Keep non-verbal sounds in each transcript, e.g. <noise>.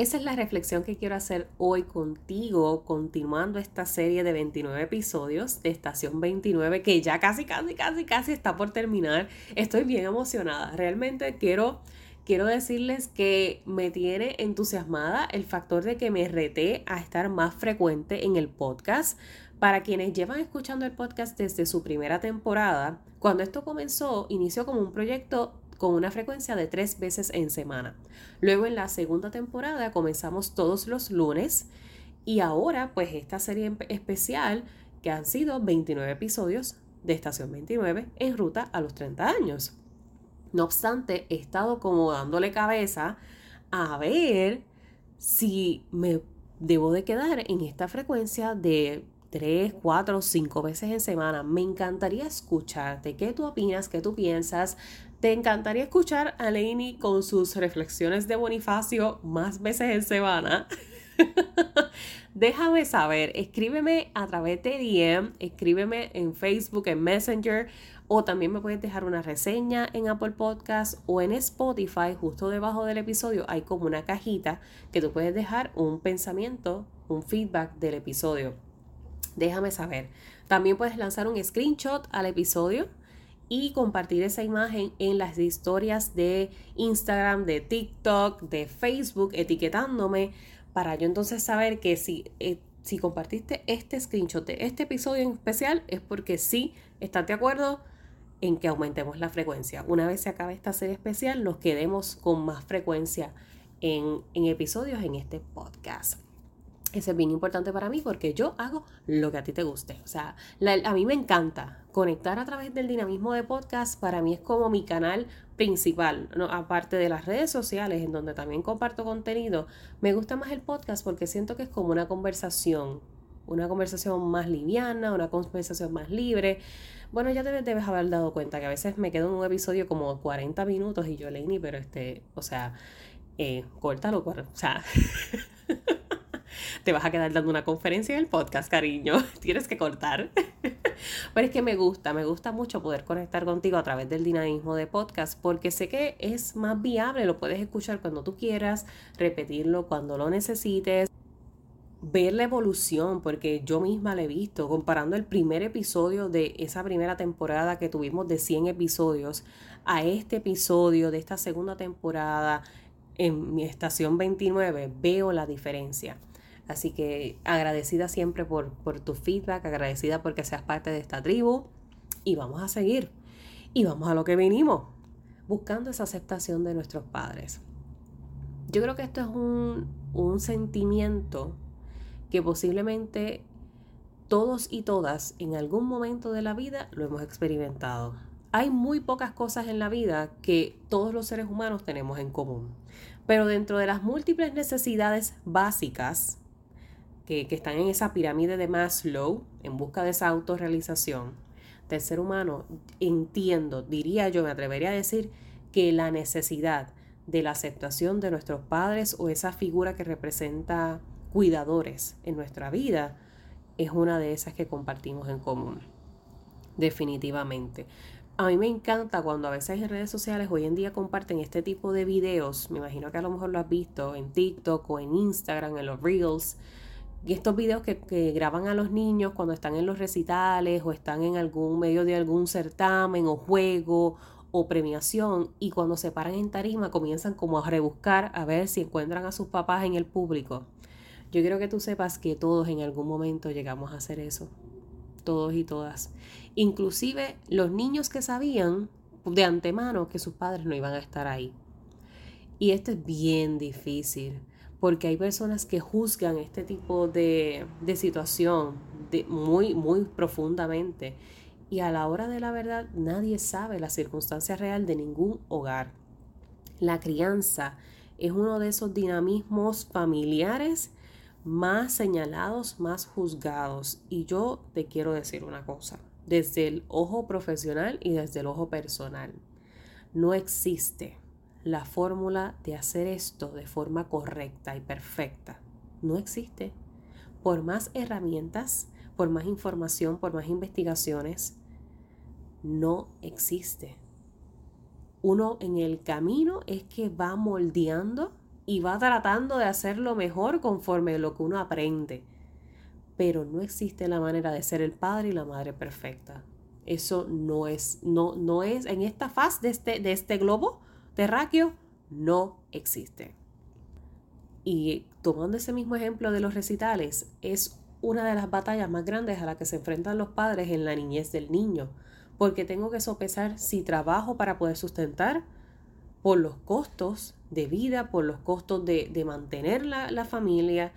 Esa es la reflexión que quiero hacer hoy contigo, continuando esta serie de 29 episodios de Estación 29, que ya casi, casi, casi, casi está por terminar. Estoy bien emocionada. Realmente quiero, quiero decirles que me tiene entusiasmada el factor de que me reté a estar más frecuente en el podcast. Para quienes llevan escuchando el podcast desde su primera temporada, cuando esto comenzó, inició como un proyecto con una frecuencia de tres veces en semana. Luego en la segunda temporada comenzamos todos los lunes y ahora pues esta serie especial que han sido 29 episodios de Estación 29 en ruta a los 30 años. No obstante, he estado como dándole cabeza a ver si me debo de quedar en esta frecuencia de 3, 4, 5 veces en semana. Me encantaría escucharte. ¿Qué tú opinas? ¿Qué tú piensas? ¿Te encantaría escuchar a Lainey con sus reflexiones de Bonifacio más veces en semana? <laughs> Déjame saber, escríbeme a través de DM, escríbeme en Facebook, en Messenger, o también me puedes dejar una reseña en Apple Podcast o en Spotify, justo debajo del episodio hay como una cajita que tú puedes dejar un pensamiento, un feedback del episodio. Déjame saber. También puedes lanzar un screenshot al episodio y compartir esa imagen en las historias de Instagram, de TikTok, de Facebook, etiquetándome para yo entonces saber que si, eh, si compartiste este screenshot de este episodio en especial es porque sí estás de acuerdo en que aumentemos la frecuencia. Una vez se acabe esta serie especial, nos quedemos con más frecuencia en, en episodios en este podcast. Eso es bien importante para mí porque yo hago lo que a ti te guste. O sea, a mí me encanta conectar a través del dinamismo de podcast. Para mí es como mi canal principal, ¿no? aparte de las redes sociales en donde también comparto contenido. Me gusta más el podcast porque siento que es como una conversación. Una conversación más liviana, una conversación más libre. Bueno, ya te debes haber dado cuenta que a veces me quedo en un episodio como 40 minutos y yo, Leini, pero este, o sea, eh, córtalo, o sea, <laughs> te vas a quedar dando una conferencia en el podcast, cariño. <laughs> Tienes que cortar. <laughs> Pero es que me gusta, me gusta mucho poder conectar contigo a través del dinamismo de podcast porque sé que es más viable, lo puedes escuchar cuando tú quieras, repetirlo cuando lo necesites ver la evolución, porque yo misma la he visto, comparando el primer episodio de esa primera temporada que tuvimos de 100 episodios a este episodio de esta segunda temporada en mi estación 29, veo la diferencia. Así que agradecida siempre por, tu feedback, agradecida porque seas parte de esta tribu y vamos a seguir. Y vamos a lo que vinimos, buscando esa aceptación de nuestros padres. Yo creo que esto es un, un sentimiento que posiblemente todos y todas en algún momento de la vida lo hemos experimentado. Hay muy pocas cosas en la vida que todos los seres humanos tenemos en común, pero dentro de las múltiples necesidades básicas que, están en esa pirámide de Maslow en busca de esa autorrealización del ser humano, entiendo, diría yo, me atrevería a decir que la necesidad de la aceptación de nuestros padres o esa figura que representa cuidadores en nuestra vida es una de esas que compartimos en común. Definitivamente. A mí me encanta cuando a veces en redes sociales hoy en día comparten este tipo de videos. Me imagino que a lo mejor lo has visto en TikTok o en Instagram, en los Reels, y estos videos que, graban a los niños cuando están en los recitales o están en algún medio de algún certamen o juego o premiación y cuando se paran en tarima comienzan como a rebuscar a ver si encuentran a sus papás en el público. Yo quiero que tú sepas que todos en algún momento llegamos a hacer eso. Todos y todas. Inclusive los niños que sabían de antemano que sus padres no iban a estar ahí. Y esto es bien difícil porque hay personas que juzgan este tipo de, situación de muy, muy profundamente. Y a la hora de la verdad, nadie sabe la circunstancia real de ningún hogar. La crianza es uno de esos dinamismos familiares más señalados, más juzgados. Y yo te quiero decir una cosa, desde el ojo profesional y desde el ojo personal. No existe la fórmula de hacer esto de forma correcta y perfecta. No existe. Por más herramientas, por más información, por más investigaciones, no existe. Uno en el camino es que va moldeando y va tratando de hacerlo mejor conforme lo que uno aprende. Pero no existe la manera de ser el padre y la madre perfecta. Eso no es, no, no es, en esta faz de este, de este globo terráqueo, no existe. Y tomando ese mismo ejemplo de los recitales, es una de las batallas más grandes a las que se enfrentan los padres en la niñez del niño, porque tengo que sopesar si trabajo para poder sustentar por los costos de vida, por los costos de, mantener la, la familia,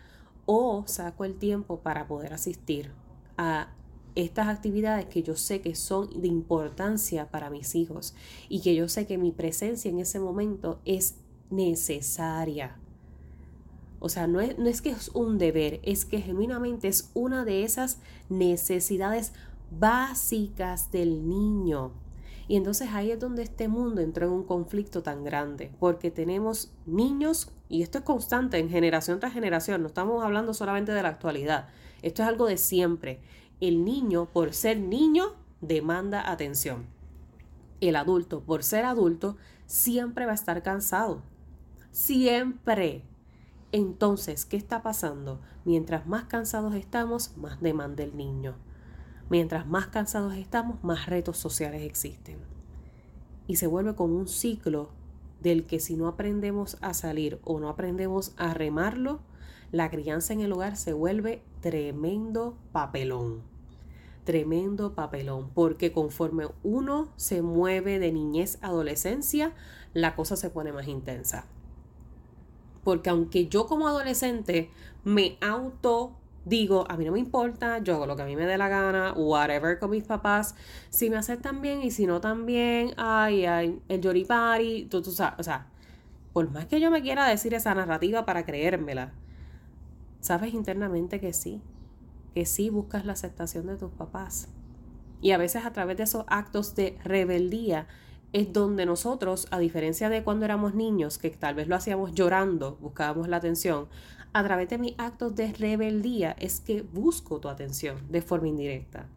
o saco el tiempo para poder asistir a estas actividades que yo sé que son de importancia para mis hijos y que yo sé que mi presencia en ese momento es necesaria. O sea, no es, no es que es un deber, es que genuinamente es una de esas necesidades básicas del niño. Y entonces ahí es donde este mundo entró en un conflicto tan grande, porque tenemos niños, y esto es constante en generación tras generación, no estamos hablando solamente de la actualidad, esto es algo de siempre. El niño, por ser niño, demanda atención. El adulto, por ser adulto, siempre va a estar cansado. Siempre. Entonces, ¿qué está pasando? Mientras más cansados estamos, más demanda el niño. Mientras más cansados estamos, más retos sociales existen. Y se vuelve como un ciclo del que si no aprendemos a salir o no aprendemos a remarlo, la crianza en el hogar se vuelve tremendo papelón. Tremendo papelón, porque conforme uno se mueve de niñez a adolescencia, la cosa se pone más intensa. Porque aunque yo como adolescente me auto digo, a mí no me importa, yo hago lo que a mí me dé la gana, whatever con mis papás, si me aceptan bien y si no también, ay, ay, el yoripari, tú, tú sabes, o sea, por más que yo me quiera decir esa narrativa para creérmela, sabes internamente que sí, que sí buscas la aceptación de tus papás. Y a veces a través de esos actos de rebeldía es donde nosotros, a diferencia de cuando éramos niños, que tal vez lo hacíamos llorando, buscábamos la atención, a través de mis actos de rebeldía es que busco tu atención de forma indirecta.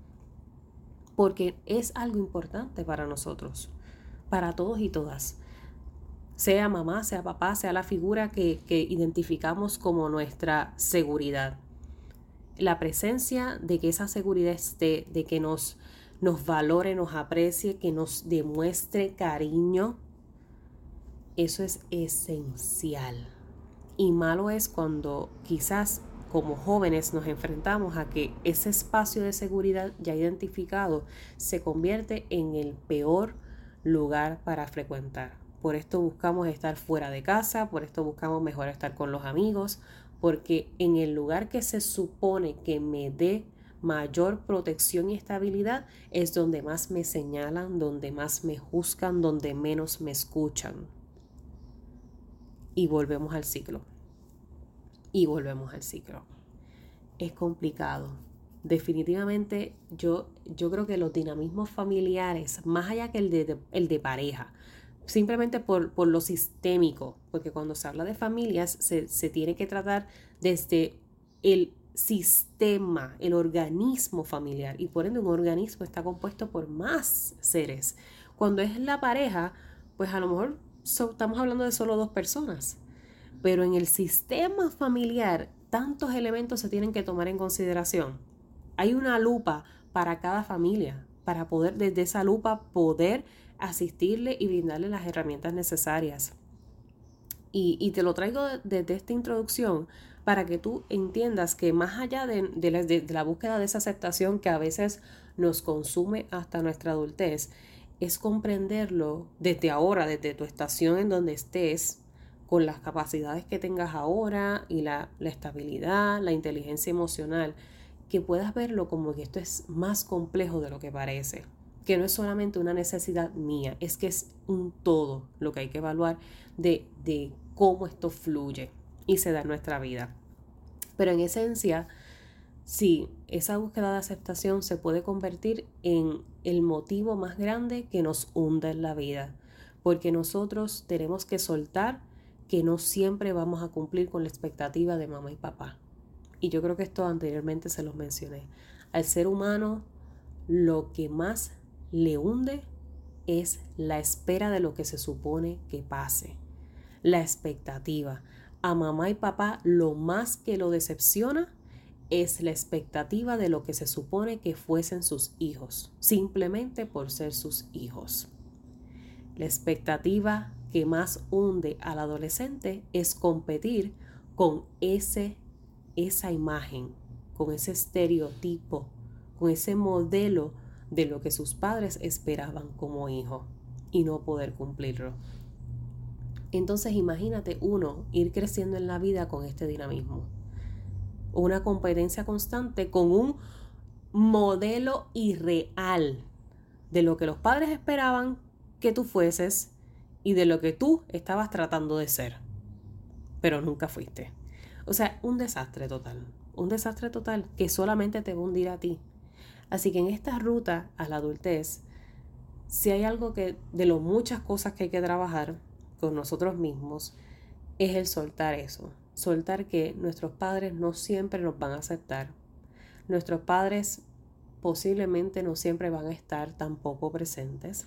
Porque es algo importante para nosotros, para todos y todas. Sea mamá, sea papá, sea la figura que, identificamos como nuestra seguridad. La presencia de que esa seguridad esté, de que nos nos valore, nos aprecie, que nos demuestre cariño. Eso es esencial. Y malo es cuando quizás como jóvenes nos enfrentamos a que ese espacio de seguridad ya identificado se convierte en el peor lugar para frecuentar. Por esto buscamos estar fuera de casa, por esto buscamos mejor estar con los amigos, porque en el lugar que se supone que me dé mayor protección y estabilidad es donde más me señalan, donde más me juzgan, donde menos me escuchan. Y volvemos al ciclo. Y volvemos al ciclo. Es complicado. Definitivamente yo, yo creo que los dinamismos familiares, más allá que el de, el de pareja, simplemente por, por, lo sistémico, porque cuando se habla de familias se, se tiene que tratar desde el sistema, el organismo familiar. Y por ende un organismo está compuesto por más seres. Cuando es la pareja, pues a lo mejor estamos hablando de solo dos personas. Pero en el sistema familiar, tantos elementos se tienen que tomar en consideración. Hay una lupa para cada familia, para poder desde esa lupa poder asistirle y brindarle las herramientas necesarias. Y, te lo traigo desde esta introducción para que tú entiendas que más allá de, la, búsqueda de esa aceptación que a veces nos consume hasta nuestra adultez, es comprenderlo desde ahora, desde tu estación en donde estés, con las capacidades que tengas ahora y la, la, estabilidad, la inteligencia emocional, que puedas verlo como que esto es más complejo de lo que parece, que no es solamente una necesidad mía, es que es un todo lo que hay que evaluar de, de cómo esto fluye y se da en nuestra vida. Pero en esencia, sí, esa búsqueda de aceptación se puede convertir en el motivo más grande que nos hunde en la vida, porque nosotros tenemos que soltar que no siempre vamos a cumplir con la expectativa de mamá y papá. Y yo creo que esto anteriormente se los mencioné. Al ser humano lo que más le hunde es la espera de lo que se supone que pase, la expectativa. A mamá y papá lo más que lo decepciona es la expectativa de lo que se supone que fuesen sus hijos, simplemente por ser sus hijos. La expectativa que más hunde al adolescente es competir con ese, esa imagen, con ese estereotipo, con ese modelo de lo que sus padres esperaban como hijo y no poder cumplirlo. Entonces imagínate uno ir creciendo en la vida con este dinamismo. Una competencia constante con un modelo irreal de lo que los padres esperaban que tú fueses y de lo que tú estabas tratando de ser, pero nunca fuiste. O sea, un desastre total, un desastre total que solamente te va a hundir a ti. Así que en esta ruta a la adultez, si hay algo que de lo muchas cosas que hay que trabajar con nosotros mismos, es el soltar eso, soltar que nuestros padres no siempre nos van a aceptar. Nuestros padres posiblemente no siempre van a estar tampoco presentes.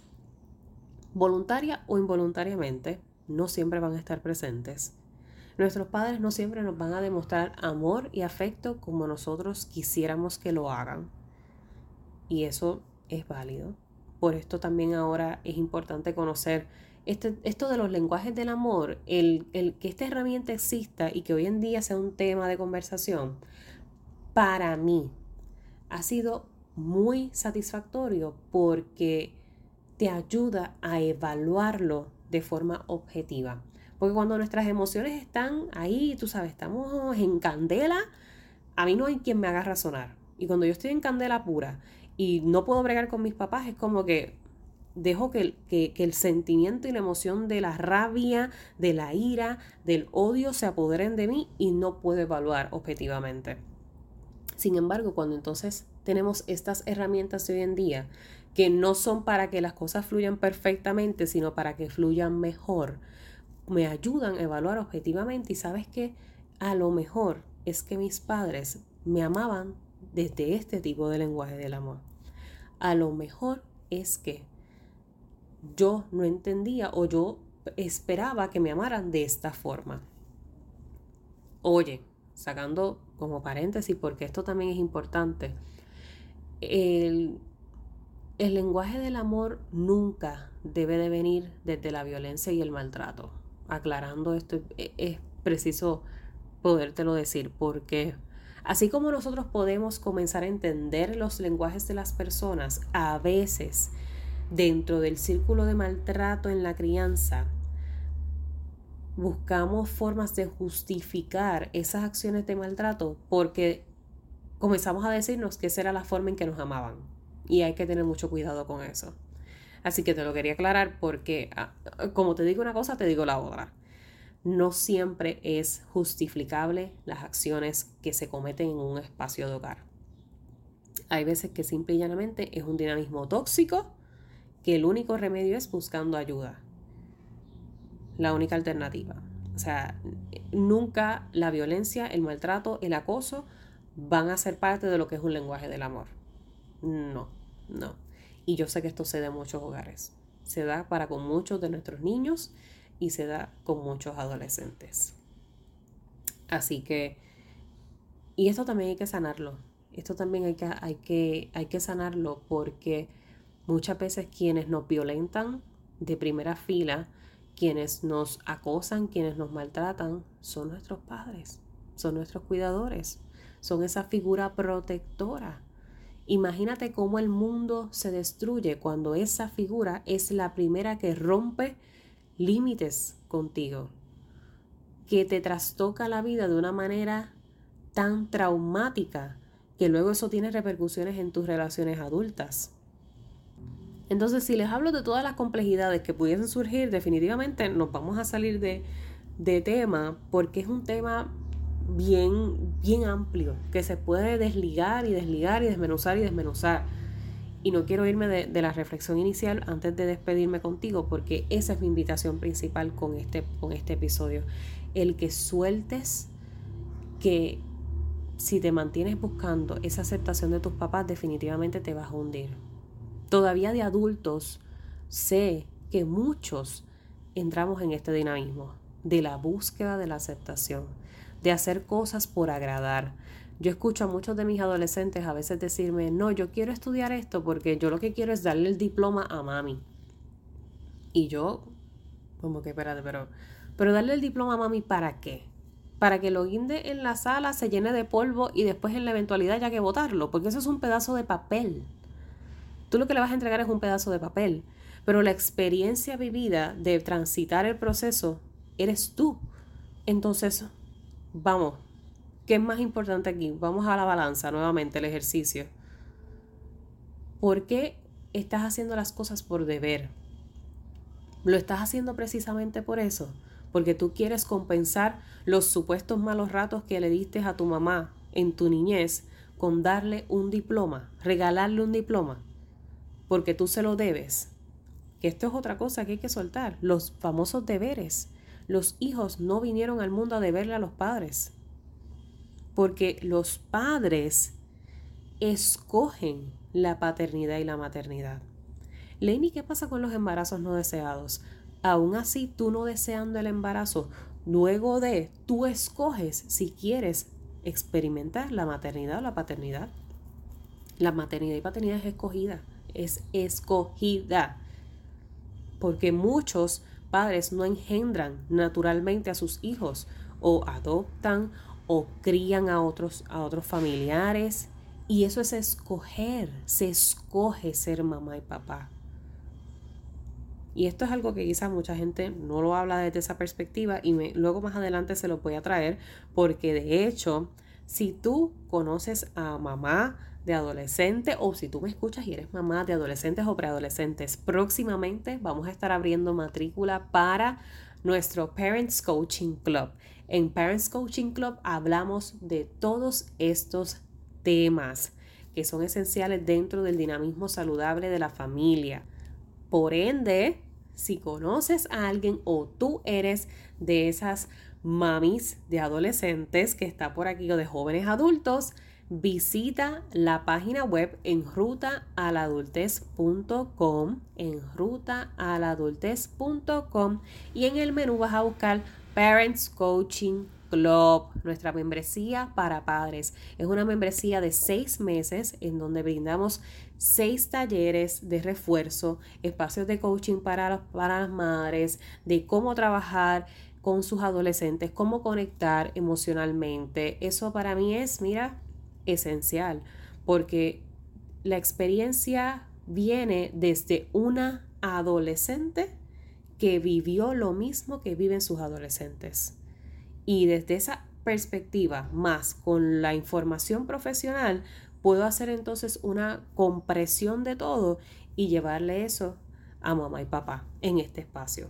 Voluntaria o involuntariamente, no siempre van a estar presentes. Nuestros padres no siempre nos van a demostrar amor y afecto como nosotros quisiéramos que lo hagan y eso es válido. Por esto también ahora es importante conocer este, esto de los lenguajes del amor, el, el que esta herramienta exista y que hoy en día sea un tema de conversación, para mí ha sido muy satisfactorio porque te ayuda a evaluarlo de forma objetiva. Porque cuando nuestras emociones están ahí, tú sabes, estamos en candela, a mí no hay quien me haga razonar. Y cuando yo estoy en candela pura y no puedo bregar con mis papás, es como que dejo que, que, el sentimiento y la emoción de la rabia, de la ira, del odio se apoderen de mí y no puedo evaluar objetivamente. Sin embargo, cuando entonces tenemos estas herramientas de hoy en día, que no son para que las cosas fluyan perfectamente, sino para que fluyan mejor, me ayudan a evaluar objetivamente y sabes que a lo mejor es que mis padres me amaban desde este tipo de lenguaje del amor a lo mejor es que yo no entendía o yo esperaba que me amaran de esta forma. Oye, sacando como paréntesis, porque esto también es importante, el, el lenguaje del amor nunca debe de venir desde la violencia y el maltrato. Aclarando esto, e, es preciso podértelo decir, porque Así como nosotros podemos comenzar a entender los lenguajes de las personas, a veces dentro del círculo de maltrato en la crianza, buscamos formas de justificar esas acciones de maltrato porque comenzamos a decirnos que esa era la forma en que nos amaban. Y hay que tener mucho cuidado con eso. Así que te lo quería aclarar porque, ah, como te digo una cosa, te digo la otra no siempre es justificable las acciones que se cometen en un espacio de hogar. Hay veces que simple y llanamente es un dinamismo tóxico que el único remedio es buscando ayuda. La única alternativa. O sea, nunca la violencia, el maltrato, el acoso van a ser parte de lo que es un lenguaje del amor. No, no. Y yo sé que esto se da en muchos hogares. Se da para con muchos de nuestros niños y se da con muchos adolescentes. Así que, y esto también hay que sanarlo. Esto también hay que, hay que, hay que sanarlo porque muchas veces quienes nos violentan de primera fila, quienes nos acosan, quienes nos maltratan, son nuestros padres, son nuestros cuidadores, son esa figura protectora. Imagínate cómo el mundo se destruye cuando esa figura es la primera que rompe límites contigo, que te trastoca la vida de una manera tan traumática que luego eso tiene repercusiones en tus relaciones adultas. Entonces, si les hablo de todas las complejidades que pudiesen surgir, definitivamente nos vamos a salir de, de tema porque es un tema bien, bien amplio, que se puede desligar y desligar y desmenuzar y desmenuzar. Y no quiero irme de, la reflexión inicial antes de despedirme contigo, porque esa es mi invitación principal con este, con este episodio. El que sueltes que si te mantienes buscando esa aceptación de tus papás, definitivamente te vas a hundir. Todavía de adultos, sé que muchos entramos en este dinamismo de la búsqueda de la aceptación, de hacer cosas por agradar. Yo escucho a muchos de mis adolescentes a veces decirme, no, yo quiero estudiar esto porque yo lo que quiero es darle el diploma a mami. Y yo, como que, espérate, pero, pero darle el diploma a mami para qué? Para que lo guinde en la sala, se llene de polvo y después en la eventualidad haya que botarlo, porque eso es un pedazo de papel. Tú lo que le vas a entregar es un pedazo de papel, pero la experiencia vivida de transitar el proceso eres tú. Entonces, vamos, ¿qué es más importante aquí? Vamos a la balanza nuevamente, el ejercicio. ¿Por qué estás haciendo las cosas por deber? ¿Lo estás haciendo precisamente por eso? Porque tú quieres compensar los supuestos malos ratos que le diste a tu mamá en tu niñez con darle un diploma, regalarle un diploma, porque tú se lo debes. Que esto es otra cosa que hay que soltar, los famosos deberes. Los hijos no vinieron al mundo a deberle a los padres, porque los padres escogen la paternidad y la maternidad. Lenny, ¿qué pasa con los embarazos no deseados? Aún así, tú no deseando el embarazo, luego de, tú escoges si quieres experimentar la maternidad o la paternidad. La maternidad y paternidad es escogida, es escogida. Porque muchos padres no engendran naturalmente a sus hijos o adoptan o crían a otros, a otros familiares. Y eso es escoger, se escoge ser mamá y papá. Y esto es algo que quizás mucha gente no lo habla desde esa perspectiva y luego más adelante se lo voy a traer porque de hecho, si tú conoces a mamá, de adolescente o si tú me escuchas y eres mamá de adolescentes o preadolescentes, próximamente vamos a estar abriendo matrícula para nuestro Parents Coaching Club. En Parents Coaching Club hablamos de todos estos temas que son esenciales dentro del dinamismo saludable de la familia. Por ende, si conoces a alguien o tú eres de esas mamis de adolescentes que está por aquí o de jóvenes adultos, visita la página web en rutaaladultez.com, en rutaaladultez.com y en el menú vas a buscar Parents Coaching Club, nuestra membresía para padres. Es una membresía de seis meses en donde brindamos seis talleres de refuerzo, espacios de coaching para, para las madres, de cómo trabajar con sus adolescentes, cómo conectar emocionalmente. Eso para mí es, mira, esencial, porque la experiencia viene desde una adolescente que vivió lo mismo que viven sus adolescentes. Y desde esa perspectiva, más con la información profesional, puedo hacer entonces una compresión de todo y llevarle eso a mamá y papá en este espacio.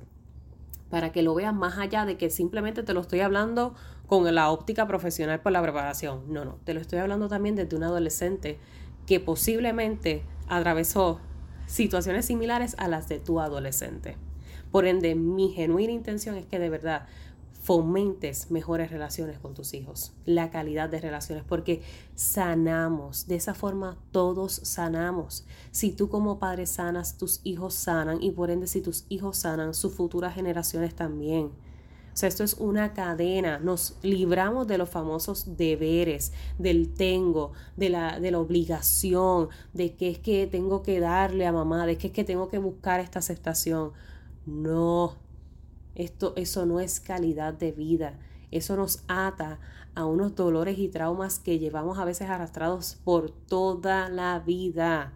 Para que lo vean más allá de que simplemente te lo estoy hablando con la óptica profesional por la preparación. No, no, te lo estoy hablando también desde un adolescente que posiblemente atravesó situaciones similares a las de tu adolescente. Por ende, mi genuina intención es que de verdad fomentes mejores relaciones con tus hijos, la calidad de relaciones, porque sanamos, de esa forma todos sanamos. Si tú como padre sanas, tus hijos sanan y por ende si tus hijos sanan, sus futuras generaciones también. Sea, esto es una cadena. Nos libramos de los famosos deberes, del tengo, de la, de la obligación, de que es que tengo que darle a mamá, de que es que tengo que buscar esta aceptación. No, esto, eso no es calidad de vida. Eso nos ata a unos dolores y traumas que llevamos a veces arrastrados por toda la vida.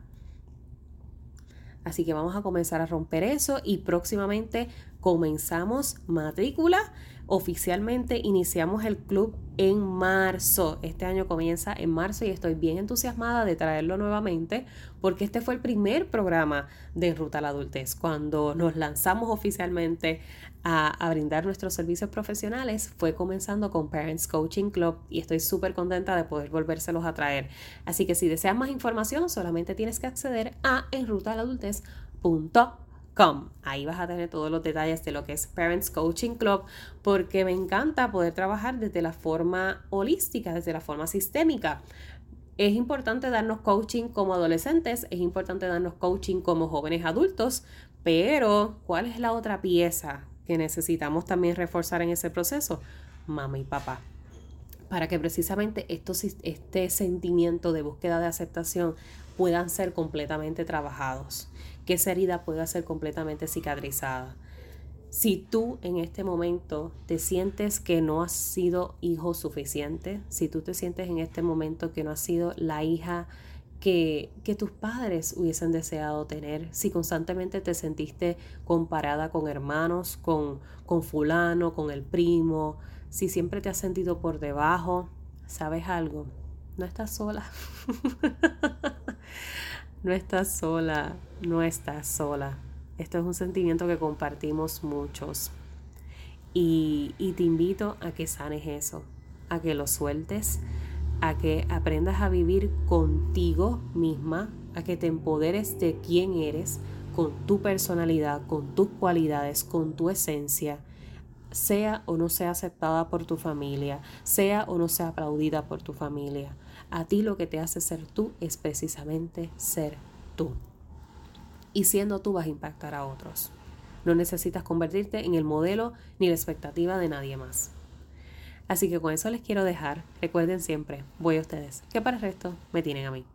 Así que vamos a comenzar a romper eso y próximamente comenzamos matrícula Oficialmente iniciamos el club en marzo. Este año comienza en marzo y estoy bien entusiasmada de traerlo nuevamente porque este fue el primer programa de Ruta a la Adultez. Cuando nos lanzamos oficialmente a, a brindar nuestros servicios profesionales fue comenzando con Parents Coaching Club y estoy súper contenta de poder volvérselos a traer. Así que si deseas más información solamente tienes que acceder a enrutaladultez.com Ahí vas a tener todos los detalles de lo que es Parents Coaching Club, porque me encanta poder trabajar desde la forma holística, desde la forma sistémica. Es importante darnos coaching como adolescentes, es importante darnos coaching como jóvenes adultos, pero ¿cuál es la otra pieza que necesitamos también reforzar en ese proceso? Mamá y papá. Para que precisamente este sentimiento de búsqueda de aceptación puedan ser completamente trabajados que esa herida pueda ser completamente cicatrizada. Si tú en este momento te sientes que no has sido hijo suficiente, si tú te sientes en este momento que no has sido la hija que, que, tus padres hubiesen deseado tener, si constantemente te sentiste comparada con hermanos, con, con fulano, con el primo, si siempre te has sentido por debajo, ¿sabes algo? No estás sola. <laughs> No estás sola, no estás sola. Esto es un sentimiento que compartimos muchos. Y, y, te invito a que sanes eso, a que lo sueltes, a que aprendas a vivir contigo misma, a que te empoderes de quién eres, con tu personalidad, con tus cualidades, con tu esencia, sea o no sea aceptada por tu familia, sea o no sea aplaudida por tu familia. A ti lo que te hace ser tú es precisamente ser tú. Y siendo tú vas a impactar a otros. No necesitas convertirte en el modelo ni la expectativa de nadie más. Así que con eso les quiero dejar. Recuerden siempre, voy a ustedes, que para el resto me tienen a mí.